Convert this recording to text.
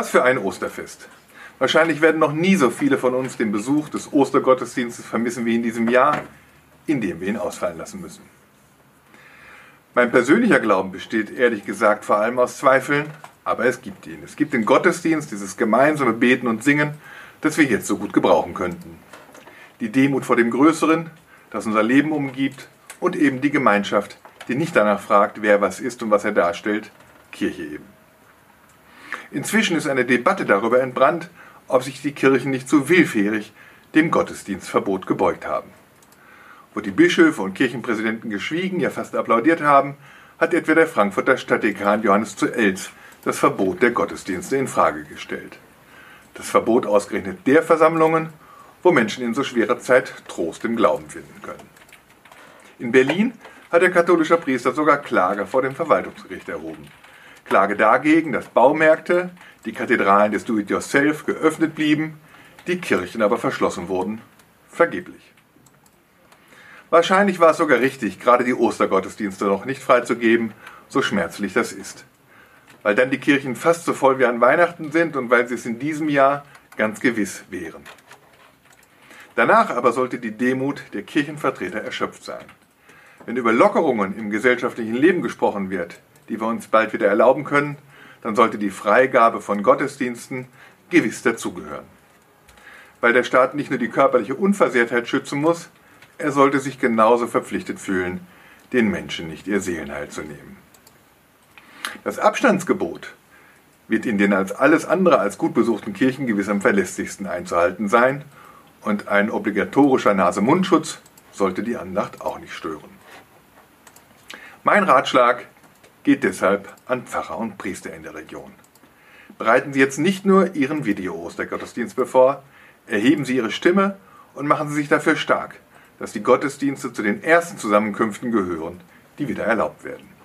Was für ein Osterfest. Wahrscheinlich werden noch nie so viele von uns den Besuch des Ostergottesdienstes vermissen wie in diesem Jahr, in dem wir ihn ausfallen lassen müssen. Mein persönlicher Glauben besteht ehrlich gesagt vor allem aus Zweifeln, aber es gibt ihn. Es gibt den Gottesdienst, dieses gemeinsame Beten und Singen, das wir jetzt so gut gebrauchen könnten. Die Demut vor dem Größeren, das unser Leben umgibt und eben die Gemeinschaft, die nicht danach fragt, wer was ist und was er darstellt, Kirche eben. Inzwischen ist eine Debatte darüber entbrannt, ob sich die Kirchen nicht zu willfährig dem Gottesdienstverbot gebeugt haben. Wo die Bischöfe und Kirchenpräsidenten geschwiegen, ja fast applaudiert haben, hat etwa der Frankfurter Stadtdekan Johannes zu Elz das Verbot der Gottesdienste in Frage gestellt. Das Verbot ausgerechnet der Versammlungen, wo Menschen in so schwerer Zeit Trost im Glauben finden können. In Berlin hat der katholische Priester sogar Klage vor dem Verwaltungsgericht erhoben. Klage dagegen, dass Baumärkte, die Kathedralen des Do-it-yourself geöffnet blieben, die Kirchen aber verschlossen wurden, vergeblich. Wahrscheinlich war es sogar richtig, gerade die Ostergottesdienste noch nicht freizugeben, so schmerzlich das ist. Weil dann die Kirchen fast so voll wie an Weihnachten sind und weil sie es in diesem Jahr ganz gewiss wären. Danach aber sollte die Demut der Kirchenvertreter erschöpft sein. Wenn über Lockerungen im gesellschaftlichen Leben gesprochen wird, die wir uns bald wieder erlauben können, dann sollte die Freigabe von Gottesdiensten gewiss dazugehören. Weil der Staat nicht nur die körperliche Unversehrtheit schützen muss, er sollte sich genauso verpflichtet fühlen, den Menschen nicht ihr Seelenheil zu nehmen. Das Abstandsgebot wird in den als alles andere als gut besuchten Kirchen gewiss am verlässlichsten einzuhalten sein und ein obligatorischer Nase-Mund-Schutz sollte die Andacht auch nicht stören. Mein Ratschlag geht deshalb an Pfarrer und Priester in der Region. Bereiten Sie jetzt nicht nur Ihren Video-Ostergottesdienst bevor, erheben Sie Ihre Stimme und machen Sie sich dafür stark, dass die Gottesdienste zu den ersten Zusammenkünften gehören, die wieder erlaubt werden.